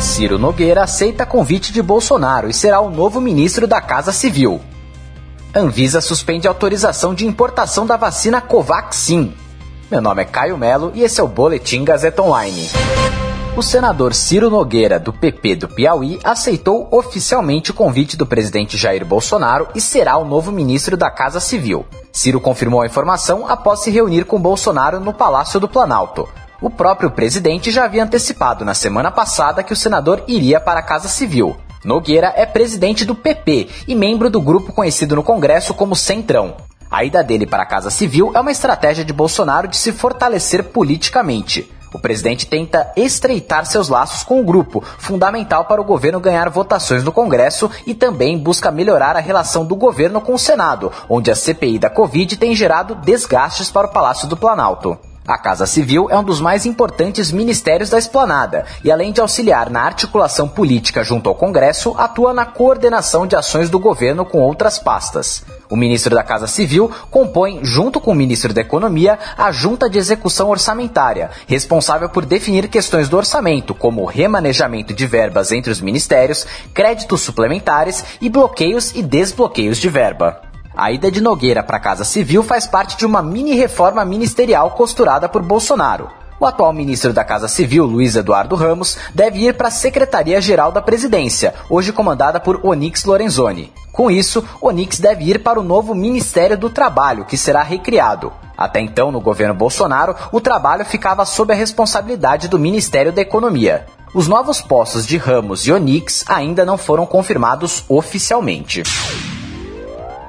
Ciro Nogueira aceita convite de Bolsonaro e será o novo ministro da Casa Civil. Anvisa suspende autorização de importação da vacina Covaxin. Meu nome é Caio Melo e esse é o Boletim Gazeta Online. O senador Ciro Nogueira, do PP do Piauí, aceitou oficialmente o convite do presidente Jair Bolsonaro e será o novo ministro da Casa Civil. Ciro confirmou a informação após se reunir com Bolsonaro no Palácio do Planalto. O próprio presidente já havia antecipado na semana passada que o senador iria para a Casa Civil. Nogueira é presidente do PP e membro do grupo conhecido no Congresso como Centrão. A ida dele para a Casa Civil é uma estratégia de Bolsonaro de se fortalecer politicamente. O presidente tenta estreitar seus laços com o grupo, fundamental para o governo ganhar votações no Congresso e também busca melhorar a relação do governo com o Senado, onde a CPI da Covid tem gerado desgastes para o Palácio do Planalto. A Casa Civil é um dos mais importantes ministérios da esplanada e, além de auxiliar na articulação política junto ao Congresso, atua na coordenação de ações do governo com outras pastas. O ministro da Casa Civil compõe, junto com o ministro da Economia, a Junta de Execução Orçamentária, responsável por definir questões do orçamento, como remanejamento de verbas entre os ministérios, créditos suplementares e bloqueios e desbloqueios de verba. A ida de Nogueira para a Casa Civil faz parte de uma mini reforma ministerial costurada por Bolsonaro. O atual ministro da Casa Civil, Luiz Eduardo Ramos, deve ir para a Secretaria-Geral da Presidência, hoje comandada por Onix Lorenzoni. Com isso, Onix deve ir para o novo Ministério do Trabalho, que será recriado. Até então, no governo Bolsonaro, o trabalho ficava sob a responsabilidade do Ministério da Economia. Os novos postos de Ramos e Onix ainda não foram confirmados oficialmente.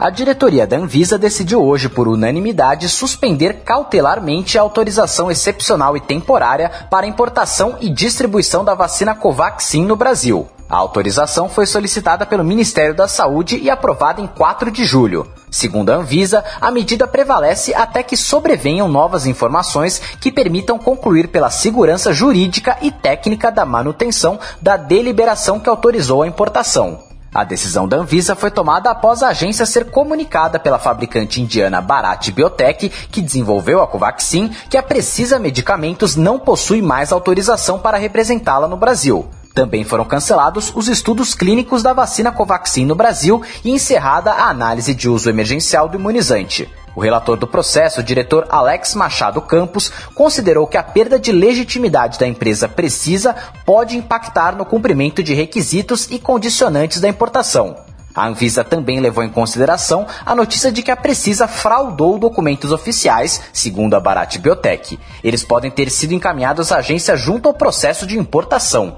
A diretoria da Anvisa decidiu hoje, por unanimidade, suspender cautelarmente a autorização excepcional e temporária para importação e distribuição da vacina Covaxin no Brasil. A autorização foi solicitada pelo Ministério da Saúde e aprovada em 4 de julho. Segundo a Anvisa, a medida prevalece até que sobrevenham novas informações que permitam concluir pela segurança jurídica e técnica da manutenção da deliberação que autorizou a importação. A decisão da Anvisa foi tomada após a agência ser comunicada pela fabricante indiana Bharat Biotech, que desenvolveu a Covaxin, que a Precisa Medicamentos não possui mais autorização para representá-la no Brasil. Também foram cancelados os estudos clínicos da vacina Covaxin no Brasil e encerrada a análise de uso emergencial do imunizante. O relator do processo, o diretor Alex Machado Campos, considerou que a perda de legitimidade da empresa Precisa pode impactar no cumprimento de requisitos e condicionantes da importação. A Anvisa também levou em consideração a notícia de que a Precisa fraudou documentos oficiais, segundo a Bharat Biotech. Eles podem ter sido encaminhados à agência junto ao processo de importação.